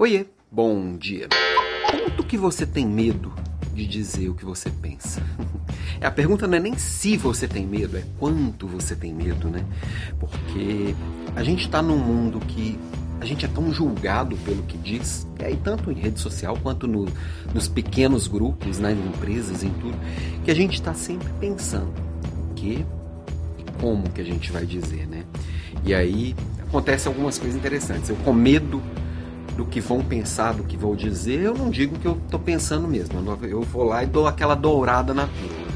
Oiê, bom dia. Quanto que você tem medo de dizer o que você pensa? A pergunta não é nem se você tem medo, é quanto você tem medo, né? Porque a gente está num mundo que a gente é tão julgado pelo que diz, e aí tanto em rede social quanto no, nos pequenos grupos, nas né, empresas, em tudo, que a gente está sempre pensando o que e como que a gente vai dizer, né? E aí acontecem algumas coisas interessantes. Eu com medo do que vão pensar, do que vou dizer, eu não digo que eu estou pensando mesmo. Eu vou lá e dou aquela dourada na pílula.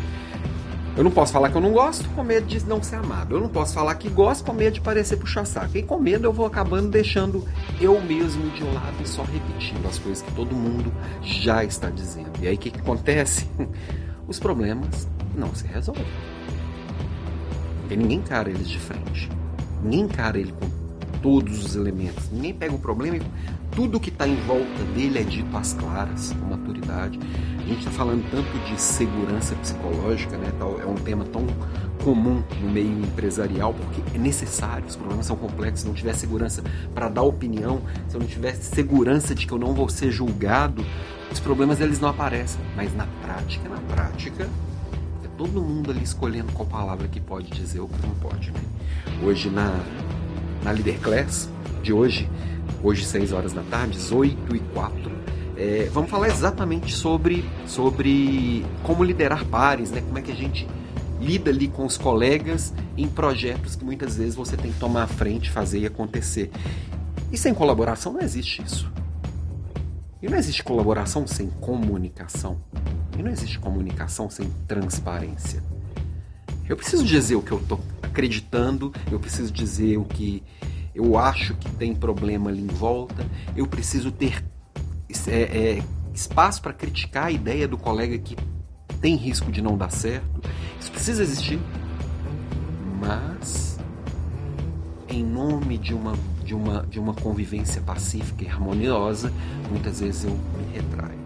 Eu não posso falar que eu não gosto com medo de não ser amado. Eu não posso falar que gosto com medo de parecer puxa-saco. E com medo eu vou acabando deixando eu mesmo de lado e só repetindo as coisas que todo mundo já está dizendo. E aí o que, que acontece? Os problemas não se resolvem. Porque ninguém encara eles de frente. Ninguém encara ele com todos os elementos. Ninguém pega o problema e tudo que está em volta dele é dito às claras, com maturidade. A gente está falando tanto de segurança psicológica, né? É um tema tão comum no meio empresarial, porque é necessário, os problemas são complexos. Se não tiver segurança para dar opinião, se eu não tiver segurança de que eu não vou ser julgado, os problemas eles não aparecem. Mas na prática, na prática, é todo mundo ali escolhendo qual palavra que pode dizer ou que não pode. Né? Hoje na, na Leader Class de hoje, hoje 6 horas da tarde, 18 e 4. É, vamos falar exatamente sobre, sobre como liderar pares, né? como é que a gente lida ali com os colegas em projetos que muitas vezes você tem que tomar a frente, fazer e acontecer. E sem colaboração não existe isso. E não existe colaboração sem comunicação. E não existe comunicação sem transparência. Eu preciso dizer o que eu estou acreditando, eu preciso dizer o que eu acho que tem problema ali em volta, eu preciso ter é, é, espaço para criticar a ideia do colega que tem risco de não dar certo. Isso precisa existir. Mas, em nome de uma, de uma, de uma convivência pacífica e harmoniosa, muitas vezes eu me retraio.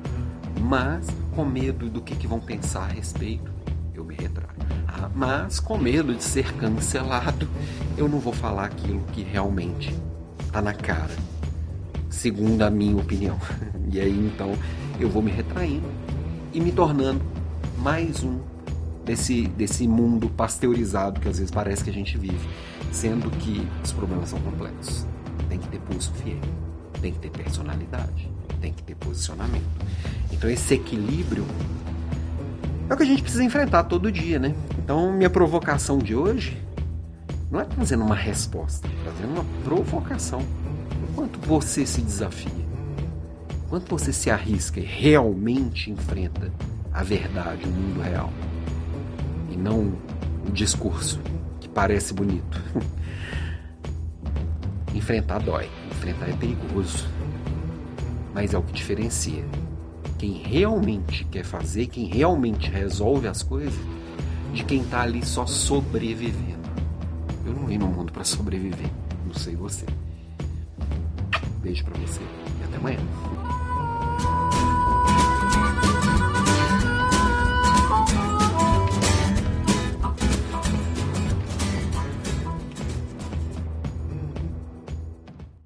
Mas, com medo do que, que vão pensar a respeito, eu me retraio. Mas, com medo de ser cancelado, eu não vou falar aquilo que realmente está na cara, segundo a minha opinião. E aí então eu vou me retraindo e me tornando mais um desse, desse mundo pasteurizado que às vezes parece que a gente vive, sendo que os problemas são complexos. Tem que ter pulso fiel, tem que ter personalidade, tem que ter posicionamento. Então esse equilíbrio é o que a gente precisa enfrentar todo dia, né? Então minha provocação de hoje não é trazendo uma resposta, é trazendo uma provocação. Quanto você se desafia, quanto você se arrisca e realmente enfrenta a verdade, o mundo real, e não o discurso que parece bonito. Enfrentar dói, enfrentar é perigoso, mas é o que diferencia quem realmente quer fazer, quem realmente resolve as coisas, de quem está ali só sobrevivendo. Eu não vim no mundo para sobreviver. Não sei você. Beijo para você e até amanhã.